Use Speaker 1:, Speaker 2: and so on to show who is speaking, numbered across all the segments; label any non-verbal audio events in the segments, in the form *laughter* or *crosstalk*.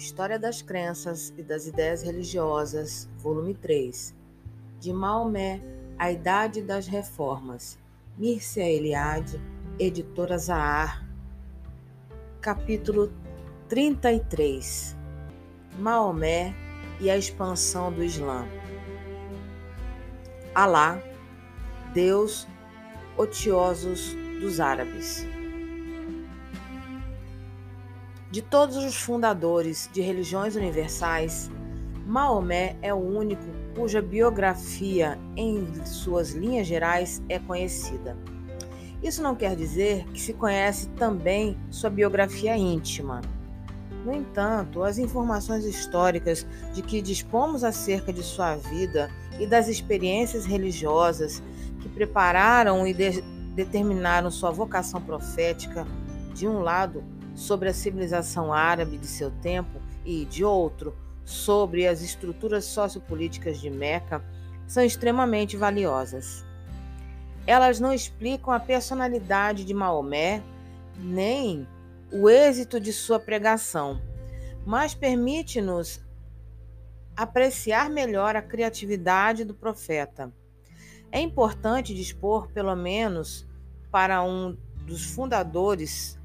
Speaker 1: História das Crenças e das Ideias Religiosas, volume 3. De Maomé, A Idade das Reformas. Mircea Eliade, editora Zahar. Capítulo 33. Maomé e a expansão do Islã. Alá, Deus, otiosos dos árabes. De todos os fundadores de religiões universais, Maomé é o único cuja biografia, em suas linhas gerais, é conhecida. Isso não quer dizer que se conhece também sua biografia íntima. No entanto, as informações históricas de que dispomos acerca de sua vida e das experiências religiosas que prepararam e de determinaram sua vocação profética, de um lado, sobre a civilização árabe de seu tempo e, de outro, sobre as estruturas sociopolíticas de Meca, são extremamente valiosas. Elas não explicam a personalidade de Maomé, nem o êxito de sua pregação, mas permite-nos apreciar melhor a criatividade do profeta. É importante dispor, pelo menos para um dos fundadores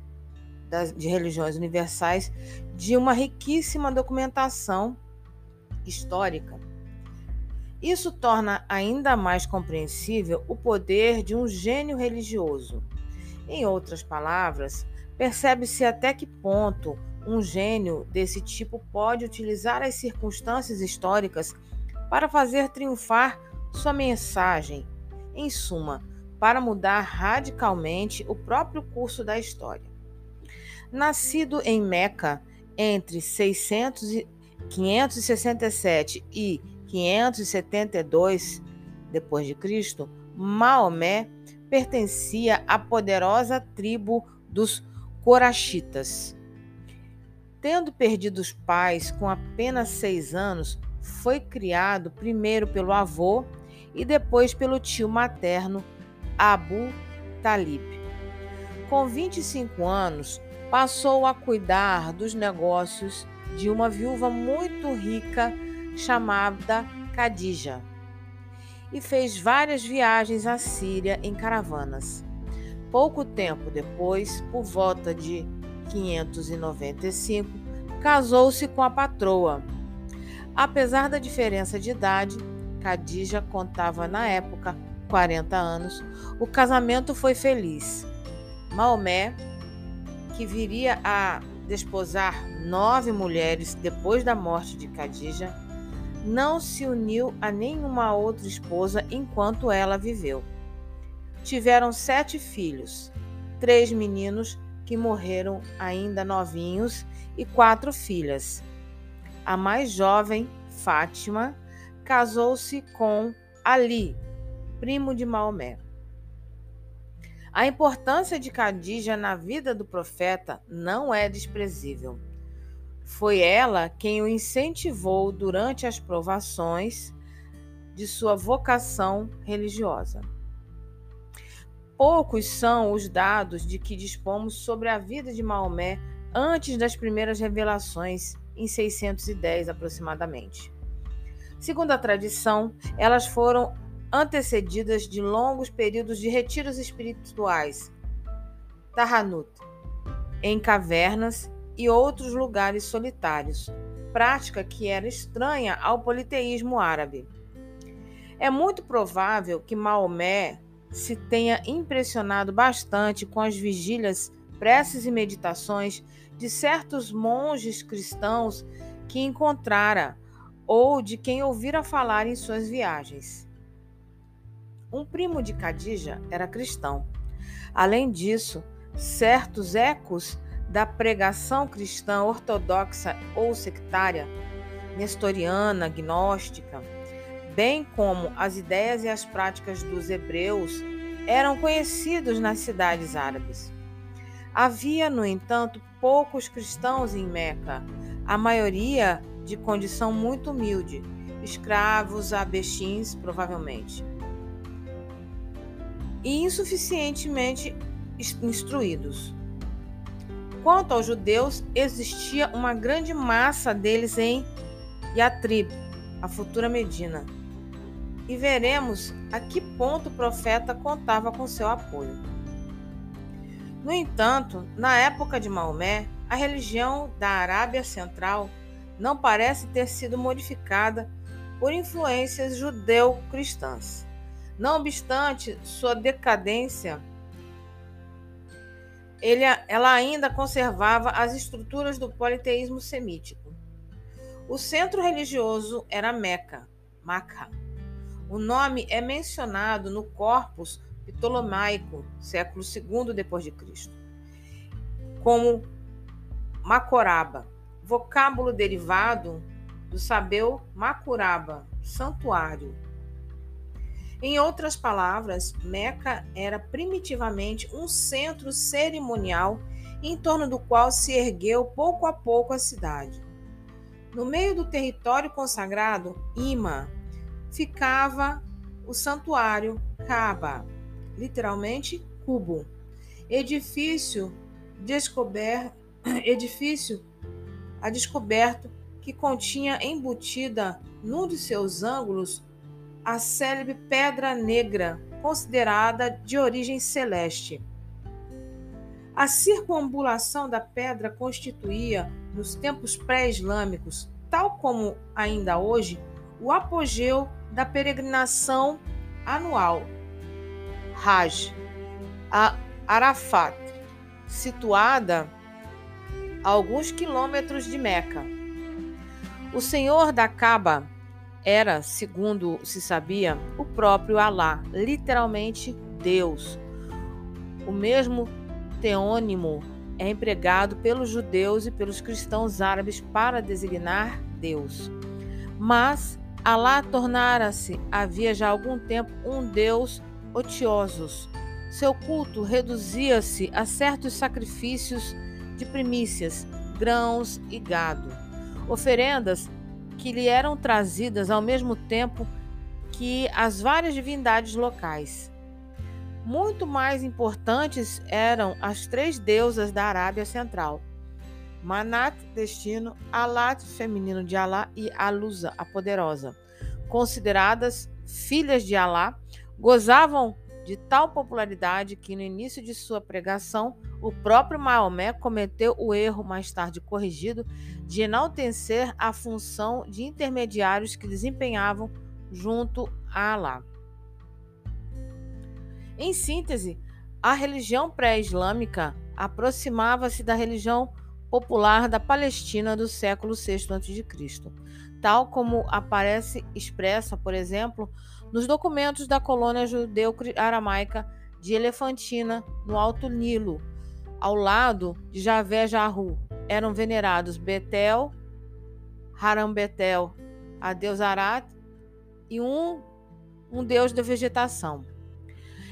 Speaker 1: das, de religiões universais de uma riquíssima documentação histórica. Isso torna ainda mais compreensível o poder de um gênio religioso. Em outras palavras, percebe-se até que ponto um gênio desse tipo pode utilizar as circunstâncias históricas para fazer triunfar sua mensagem, em suma, para mudar radicalmente o próprio curso da história. Nascido em Meca entre 600 e 567 e 572 depois de Cristo, Maomé pertencia à poderosa tribo dos Corachitas. Tendo perdido os pais com apenas seis anos, foi criado primeiro pelo avô e depois pelo tio materno Abu Talib. Com 25 anos, passou a cuidar dos negócios de uma viúva muito rica chamada Khadija e fez várias viagens à Síria em caravanas. Pouco tempo depois, por volta de 595, casou-se com a patroa. Apesar da diferença de idade, Khadija contava na época 40 anos, o casamento foi feliz. Maomé que viria a desposar nove mulheres depois da morte de Khadija, não se uniu a nenhuma outra esposa enquanto ela viveu. Tiveram sete filhos, três meninos que morreram ainda novinhos e quatro filhas. A mais jovem, Fátima, casou-se com Ali, primo de Maomé. A importância de Khadija na vida do profeta não é desprezível. Foi ela quem o incentivou durante as provações de sua vocação religiosa. Poucos são os dados de que dispomos sobre a vida de Maomé antes das primeiras revelações, em 610 aproximadamente. Segundo a tradição, elas foram antecedidas de longos períodos de retiros espirituais, Tahanut, em cavernas e outros lugares solitários, prática que era estranha ao politeísmo árabe. É muito provável que Maomé se tenha impressionado bastante com as vigílias, preces e meditações de certos monges cristãos que encontrara ou de quem ouvira falar em suas viagens. Um primo de Khadija era cristão. Além disso, certos ecos da pregação cristã ortodoxa ou sectária, nestoriana, gnóstica, bem como as ideias e as práticas dos hebreus, eram conhecidos nas cidades árabes. Havia, no entanto, poucos cristãos em Meca, a maioria de condição muito humilde, escravos abexins, provavelmente e insuficientemente instruídos. Quanto aos judeus, existia uma grande massa deles em Yatrib, a futura Medina. E veremos a que ponto o profeta contava com seu apoio. No entanto, na época de Maomé, a religião da Arábia Central não parece ter sido modificada por influências judeu-cristãs. Não obstante sua decadência, ele, ela ainda conservava as estruturas do politeísmo semítico. O centro religioso era Meca, Maca. O nome é mencionado no Corpus Ptolomaico, século II Cristo, como Macoraba, vocábulo derivado do sabeu Macuraba, santuário. Em outras palavras, Meca era primitivamente um centro cerimonial em torno do qual se ergueu pouco a pouco a cidade. No meio do território consagrado, Ima, ficava o santuário Kaaba, literalmente cubo, edifício descoberto, *clears throat* edifício a descoberto que continha embutida num de seus ângulos a célebre pedra negra, considerada de origem celeste. A circunambulação da pedra constituía, nos tempos pré-islâmicos, tal como ainda hoje, o apogeu da peregrinação anual. Hajj, a Arafat, situada a alguns quilômetros de Meca. O senhor da Caba era, segundo se sabia, o próprio Alá, literalmente Deus. O mesmo teônimo é empregado pelos judeus e pelos cristãos árabes para designar Deus. Mas Alá tornara-se, havia já algum tempo, um Deus otiosos. Seu culto reduzia-se a certos sacrifícios de primícias, grãos e gado, oferendas que lhe eram trazidas ao mesmo tempo que as várias divindades locais. Muito mais importantes eram as três deusas da Arábia Central: Manat, destino, Alat, feminino de Alá, e Alusa, a poderosa. Consideradas filhas de Alá, gozavam de tal popularidade que no início de sua pregação, o próprio Maomé cometeu o erro, mais tarde corrigido, de enaltecer a função de intermediários que desempenhavam junto a Alá. Em síntese, a religião pré-islâmica aproximava-se da religião popular da Palestina do século VI a.C., tal como aparece expressa, por exemplo, nos documentos da colônia judeu-aramaica de Elefantina, no Alto Nilo, ao lado de Javé Jahu, eram venerados Betel, Haram-Betel, a deus Arat e um, um deus da vegetação.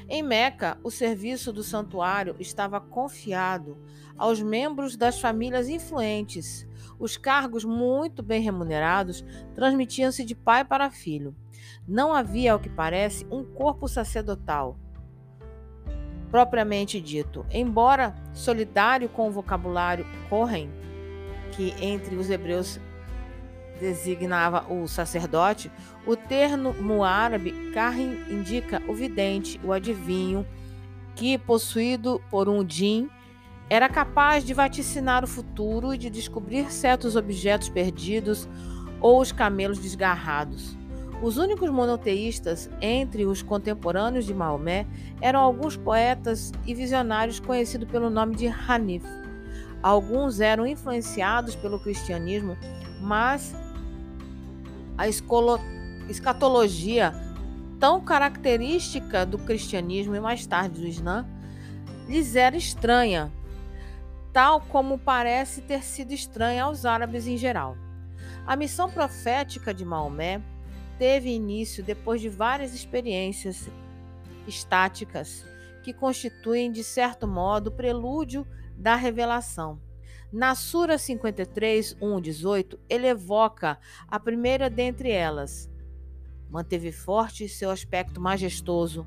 Speaker 1: Em Meca, o serviço do santuário estava confiado aos membros das famílias influentes. Os cargos muito bem remunerados transmitiam-se de pai para filho. Não havia, ao que parece, um corpo sacerdotal propriamente dito. Embora solidário com o vocabulário Kohen, que entre os hebreus designava o sacerdote, o termo árabe Kahin indica o vidente, o adivinho, que, possuído por um din, era capaz de vaticinar o futuro e de descobrir certos objetos perdidos ou os camelos desgarrados. Os únicos monoteístas entre os contemporâneos de Maomé eram alguns poetas e visionários conhecidos pelo nome de Hanif. Alguns eram influenciados pelo cristianismo, mas a escatologia, tão característica do cristianismo e mais tarde do Islã, lhes era estranha, tal como parece ter sido estranha aos árabes em geral. A missão profética de Maomé teve início depois de várias experiências estáticas que constituem, de certo modo, o prelúdio da revelação. Na Sura 53, 1, 18, ele evoca a primeira dentre elas. Manteve forte seu aspecto majestoso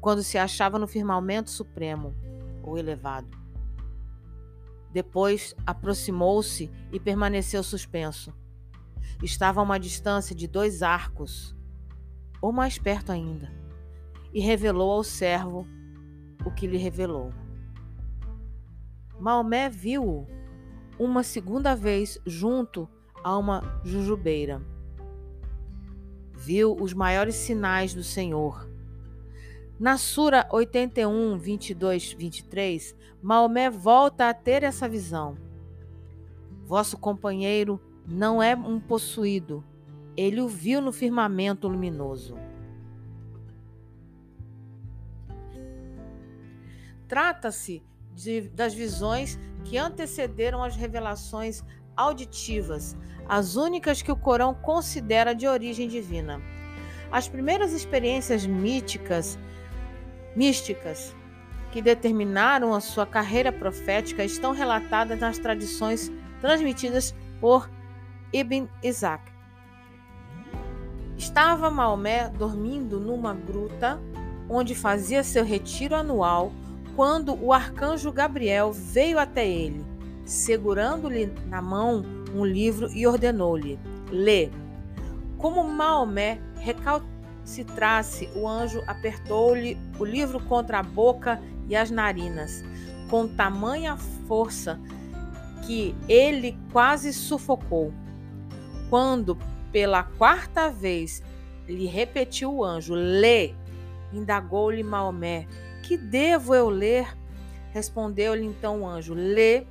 Speaker 1: quando se achava no firmamento supremo ou elevado. Depois aproximou-se e permaneceu suspenso. Estava a uma distância de dois arcos, ou mais perto ainda, e revelou ao servo o que lhe revelou. Maomé viu-o uma segunda vez junto a uma jujubeira. Viu os maiores sinais do Senhor. Na Sura 81, 22, 23, Maomé volta a ter essa visão. Vosso companheiro não é um possuído, ele o viu no firmamento luminoso. Trata-se das visões que antecederam as revelações auditivas, as únicas que o Corão considera de origem divina. As primeiras experiências míticas, místicas que determinaram a sua carreira profética estão relatadas nas tradições transmitidas por Ibn Isaac. Estava Maomé dormindo numa gruta onde fazia seu retiro anual quando o arcanjo Gabriel veio até ele, segurando-lhe na mão um livro e ordenou-lhe: Lê. Como Maomé recalcitrasse, o anjo apertou-lhe o livro contra a boca e as narinas, com tamanha força que ele quase sufocou. Quando, pela quarta vez, lhe repetiu o anjo: Lê, indagou-lhe Maomé: que devo eu ler? Respondeu-lhe então o anjo: Lê,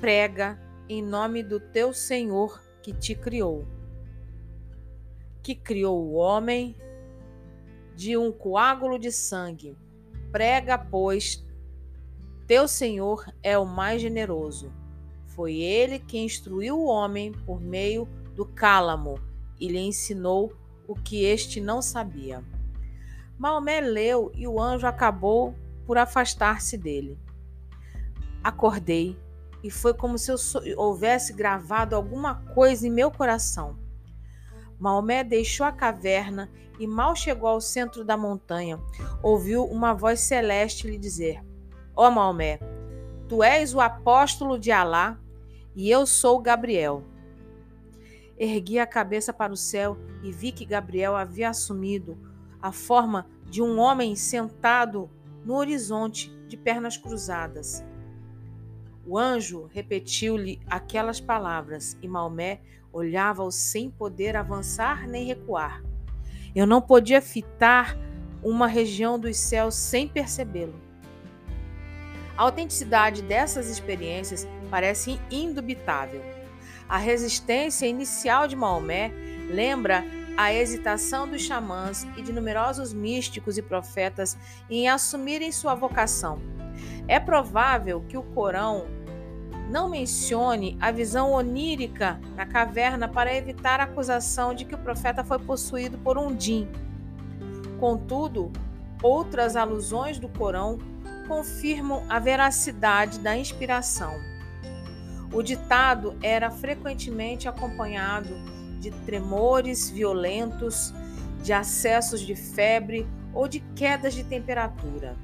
Speaker 1: prega em nome do teu Senhor que te criou, que criou o homem de um coágulo de sangue. Prega, pois, teu Senhor é o mais generoso. Foi ele que instruiu o homem por meio do cálamo e lhe ensinou o que este não sabia. Maomé leu e o anjo acabou por afastar-se dele. Acordei e foi como se eu houvesse gravado alguma coisa em meu coração. Maomé deixou a caverna e mal chegou ao centro da montanha, ouviu uma voz celeste lhe dizer: Ó oh, Maomé, tu és o apóstolo de Alá e eu sou Gabriel. Ergui a cabeça para o céu e vi que Gabriel havia assumido a forma de um homem sentado no horizonte, de pernas cruzadas. O anjo repetiu-lhe aquelas palavras e Maomé olhava-o sem poder avançar nem recuar. Eu não podia fitar uma região dos céus sem percebê-lo. A autenticidade dessas experiências parece indubitável. A resistência inicial de Maomé lembra a hesitação dos xamãs e de numerosos místicos e profetas em assumirem sua vocação. É provável que o Corão não mencione a visão onírica na caverna para evitar a acusação de que o profeta foi possuído por um djinn. Contudo, outras alusões do Corão confirmam a veracidade da inspiração. O ditado era frequentemente acompanhado de tremores violentos, de acessos de febre ou de quedas de temperatura.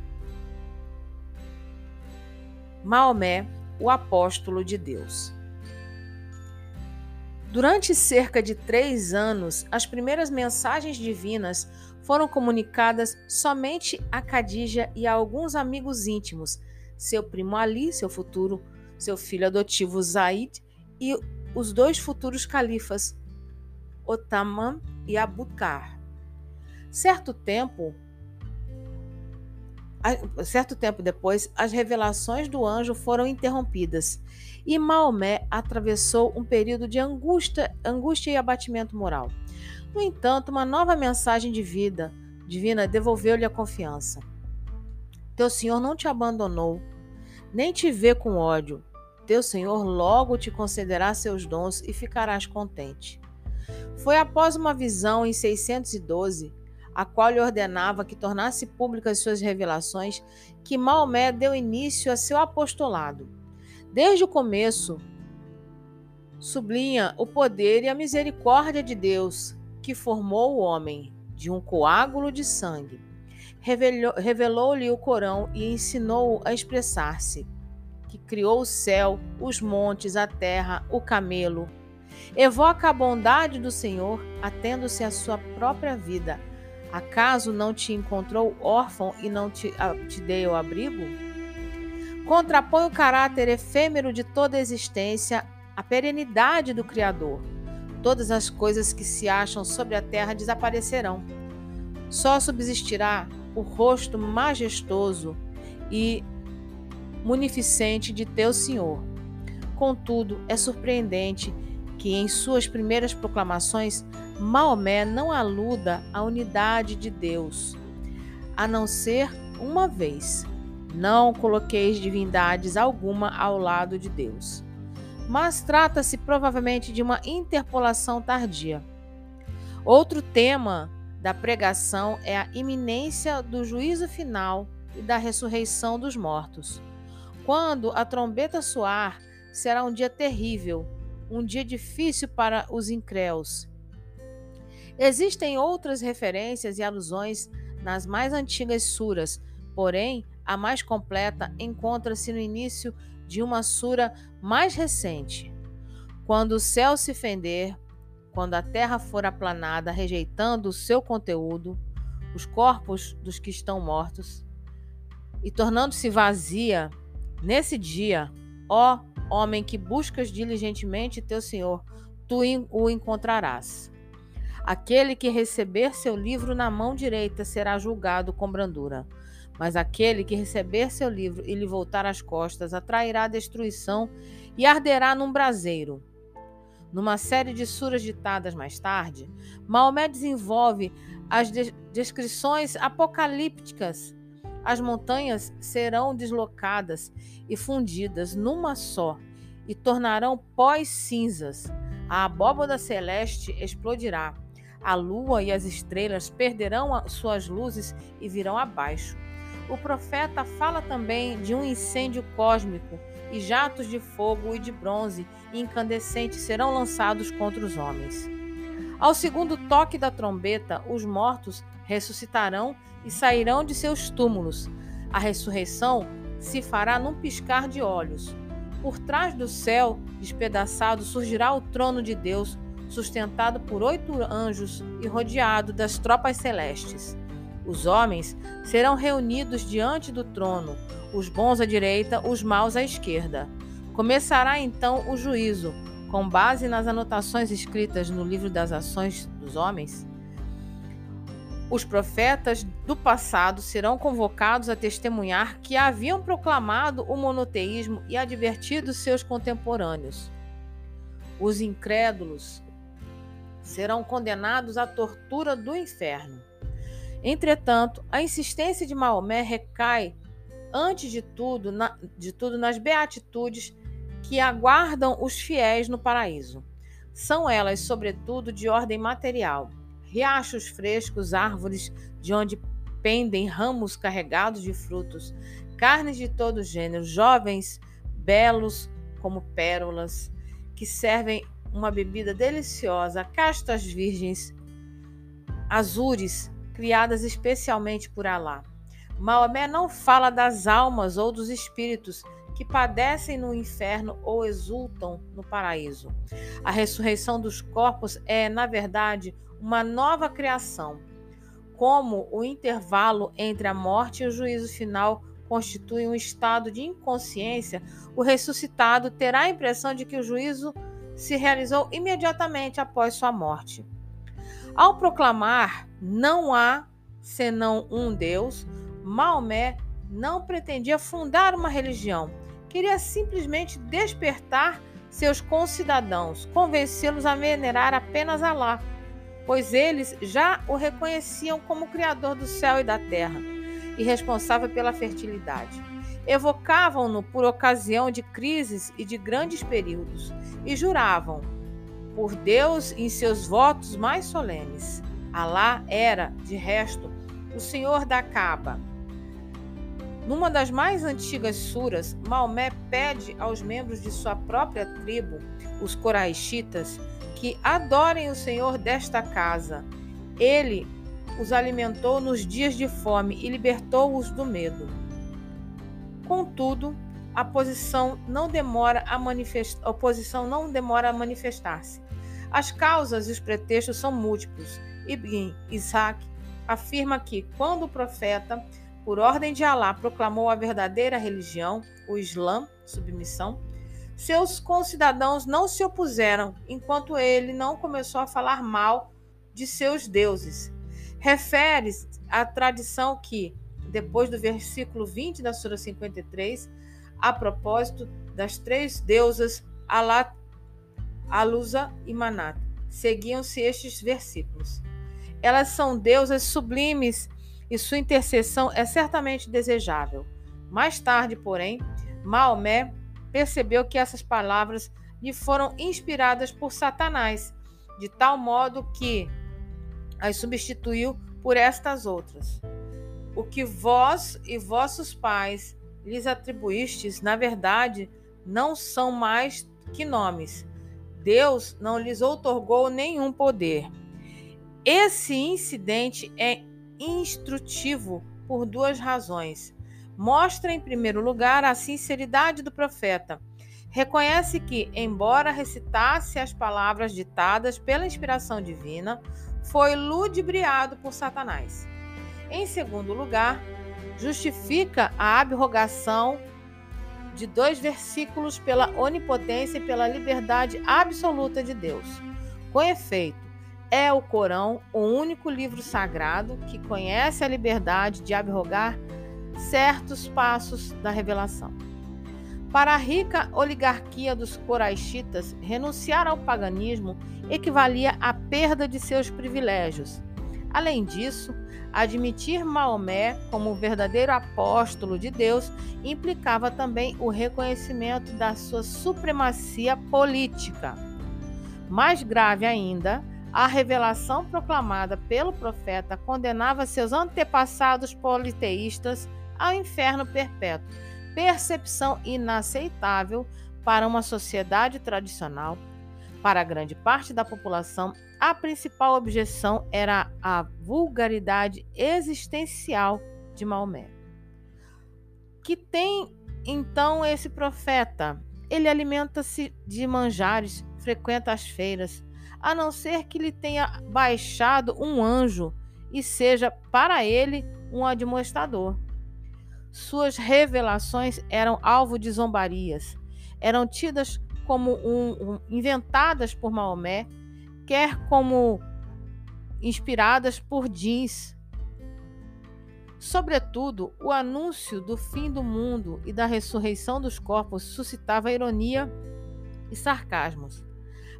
Speaker 1: Maomé, o apóstolo de Deus. Durante cerca de três anos, as primeiras mensagens divinas foram comunicadas somente a Khadija e a alguns amigos íntimos, seu primo Ali, seu futuro, seu filho adotivo Zaid e os dois futuros califas, Otaman e Abukar. Certo tempo, certo tempo depois, as revelações do anjo foram interrompidas e Maomé atravessou um período de angústia, angústia e abatimento moral. No entanto, uma nova mensagem de vida divina devolveu-lhe a confiança. Teu Senhor não te abandonou, nem te vê com ódio. Teu Senhor logo te concederá seus dons e ficarás contente. Foi após uma visão em 612, a qual lhe ordenava que tornasse públicas suas revelações, que Maomé deu início a seu apostolado. Desde o começo, sublinha o poder e a misericórdia de Deus, que formou o homem de um coágulo de sangue. Revelou-lhe o Corão e ensinou-o a expressar-se. que criou o céu, os montes, a terra, o camelo. Evoca a bondade do Senhor, atendo-se à sua própria vida. Acaso não te encontrou órfão e não te, te deu abrigo? Contrapõe o caráter efêmero de toda a existência à perenidade do Criador. Todas as coisas que se acham sobre a terra desaparecerão. Só subsistirá o rosto majestoso e munificente de teu Senhor. Contudo, é surpreendente que em suas primeiras proclamações Maomé não aluda à unidade de Deus, a não ser uma vez. Não coloqueis divindades alguma ao lado de Deus. Mas trata-se provavelmente de uma interpolação tardia. Outro tema da pregação é a iminência do juízo final e da ressurreição dos mortos. Quando a trombeta soar, será um dia terrível, um dia difícil para os incréus. Existem outras referências e alusões nas mais antigas suras, porém, a mais completa encontra-se no início de uma sura mais recente. Quando o céu se fender, quando a terra for aplanada, rejeitando o seu conteúdo, os corpos dos que estão mortos, e tornando-se vazia, Nesse dia, ó homem que buscas diligentemente teu Senhor, tu o encontrarás. Aquele que receber seu livro na mão direita será julgado com brandura. Mas aquele que receber seu livro e lhe voltar as costas atrairá destruição e arderá num braseiro. Numa série de suras ditadas mais tarde, Maomé desenvolve as descrições apocalípticas as montanhas serão deslocadas e fundidas numa só, e tornarão pós cinzas. A abóbada celeste explodirá. A lua e as estrelas perderão suas luzes e virão abaixo. O profeta fala também de um incêndio cósmico, e jatos de fogo e de bronze incandescentes serão lançados contra os homens. Ao segundo toque da trombeta, os mortos ressuscitarão e sairão de seus túmulos. A ressurreição se fará num piscar de olhos. Por trás do céu despedaçado surgirá o trono de Deus, sustentado por oito anjos e rodeado das tropas celestes. Os homens serão reunidos diante do trono, os bons à direita, os maus à esquerda. Começará então o juízo, com base nas anotações escritas no livro das ações dos homens. Os profetas do passado serão convocados a testemunhar que haviam proclamado o monoteísmo e advertido seus contemporâneos. Os incrédulos serão condenados à tortura do inferno. Entretanto, a insistência de Maomé recai, antes de tudo, na, de tudo nas beatitudes que aguardam os fiéis no paraíso. São elas, sobretudo, de ordem material riachos frescos, árvores de onde pendem ramos carregados de frutos, carnes de todo gênero, jovens belos como pérolas, que servem uma bebida deliciosa, castas virgens, azures, criadas especialmente por Alá. Maomé não fala das almas ou dos espíritos que padecem no inferno ou exultam no paraíso. A ressurreição dos corpos é, na verdade, uma nova criação. Como o intervalo entre a morte e o juízo final constitui um estado de inconsciência, o ressuscitado terá a impressão de que o juízo se realizou imediatamente após sua morte. Ao proclamar não há senão um Deus, Maomé não pretendia fundar uma religião, queria simplesmente despertar seus concidadãos, convencê-los a venerar apenas Alá pois eles já o reconheciam como Criador do céu e da terra e responsável pela fertilidade. Evocavam-no por ocasião de crises e de grandes períodos e juravam por Deus em seus votos mais solenes. Alá era, de resto, o Senhor da Caba. Numa das mais antigas suras, Maomé pede aos membros de sua própria tribo, os Coraixitas, que adorem o Senhor desta casa. Ele os alimentou nos dias de fome e libertou-os do medo. Contudo, a posição não demora a manifestar, a oposição não demora a manifestar-se. As causas e os pretextos são múltiplos. Ibn Isaac afirma que quando o profeta, por ordem de Alá, proclamou a verdadeira religião, o Islã, submissão, seus concidadãos não se opuseram enquanto ele não começou a falar mal de seus deuses. Refere à tradição que, depois do versículo 20 da Sura 53, a propósito das três deusas Alat, Alusa e Manat. Seguiam-se estes versículos. Elas são deusas sublimes e sua intercessão é certamente desejável. Mais tarde, porém, Maomé percebeu que essas palavras lhe foram inspiradas por Satanás, de tal modo que as substituiu por estas outras. O que vós e vossos pais lhes atribuístes, na verdade, não são mais que nomes. Deus não lhes outorgou nenhum poder. Esse incidente é instrutivo por duas razões. Mostra, em primeiro lugar, a sinceridade do profeta. Reconhece que, embora recitasse as palavras ditadas pela inspiração divina, foi ludibriado por Satanás. Em segundo lugar, justifica a abrogação de dois versículos pela onipotência e pela liberdade absoluta de Deus. Com efeito, é o Corão o único livro sagrado que conhece a liberdade de abrogar certos passos da revelação. Para a rica oligarquia dos coraixitas, renunciar ao paganismo equivalia à perda de seus privilégios. Além disso, Admitir Maomé como o verdadeiro apóstolo de Deus implicava também o reconhecimento da sua supremacia política. Mais grave ainda, a revelação proclamada pelo profeta condenava seus antepassados politeístas ao inferno perpétuo, percepção inaceitável para uma sociedade tradicional para grande parte da população, a principal objeção era a vulgaridade existencial de Maomé. Que tem então esse profeta? Ele alimenta-se de manjares, frequenta as feiras, a não ser que lhe tenha baixado um anjo e seja para ele um admoestador. Suas revelações eram alvo de zombarias, eram tidas como um, um, inventadas por Maomé, quer como inspiradas por jeans. Sobretudo, o anúncio do fim do mundo e da ressurreição dos corpos suscitava ironia e sarcasmos.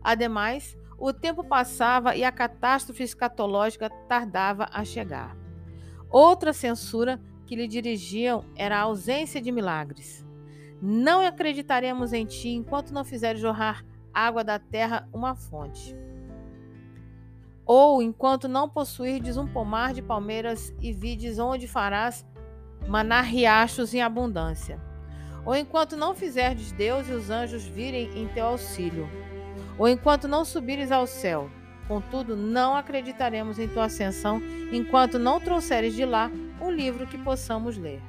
Speaker 1: Ademais, o tempo passava e a catástrofe escatológica tardava a chegar. Outra censura que lhe dirigiam era a ausência de milagres. Não acreditaremos em ti enquanto não fizeres jorrar água da terra uma fonte. Ou enquanto não possuirdes um pomar de palmeiras e vides onde farás manar riachos em abundância. Ou enquanto não fizerdes Deus e os anjos virem em teu auxílio. Ou enquanto não subires ao céu. Contudo, não acreditaremos em tua ascensão enquanto não trouxeres de lá um livro que possamos ler.